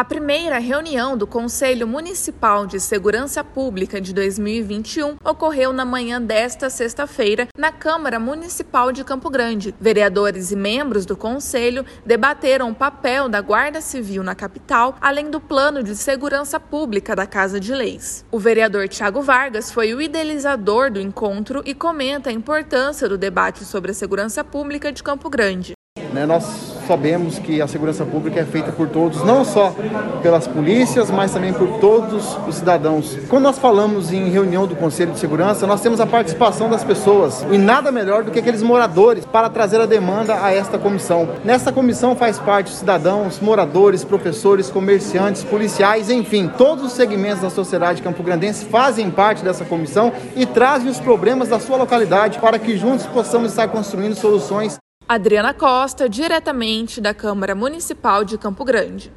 A primeira reunião do Conselho Municipal de Segurança Pública de 2021 ocorreu na manhã desta sexta-feira na Câmara Municipal de Campo Grande. Vereadores e membros do Conselho debateram o papel da Guarda Civil na capital, além do plano de segurança pública da Casa de Leis. O vereador Tiago Vargas foi o idealizador do encontro e comenta a importância do debate sobre a segurança pública de Campo Grande. Né, nós sabemos que a segurança pública é feita por todos, não só pelas polícias, mas também por todos os cidadãos. Quando nós falamos em reunião do Conselho de Segurança, nós temos a participação das pessoas e nada melhor do que aqueles moradores para trazer a demanda a esta comissão. Nesta comissão faz parte cidadãos, moradores, professores, comerciantes, policiais, enfim, todos os segmentos da sociedade campograndense fazem parte dessa comissão e trazem os problemas da sua localidade para que juntos possamos estar construindo soluções Adriana Costa, diretamente da Câmara Municipal de Campo Grande.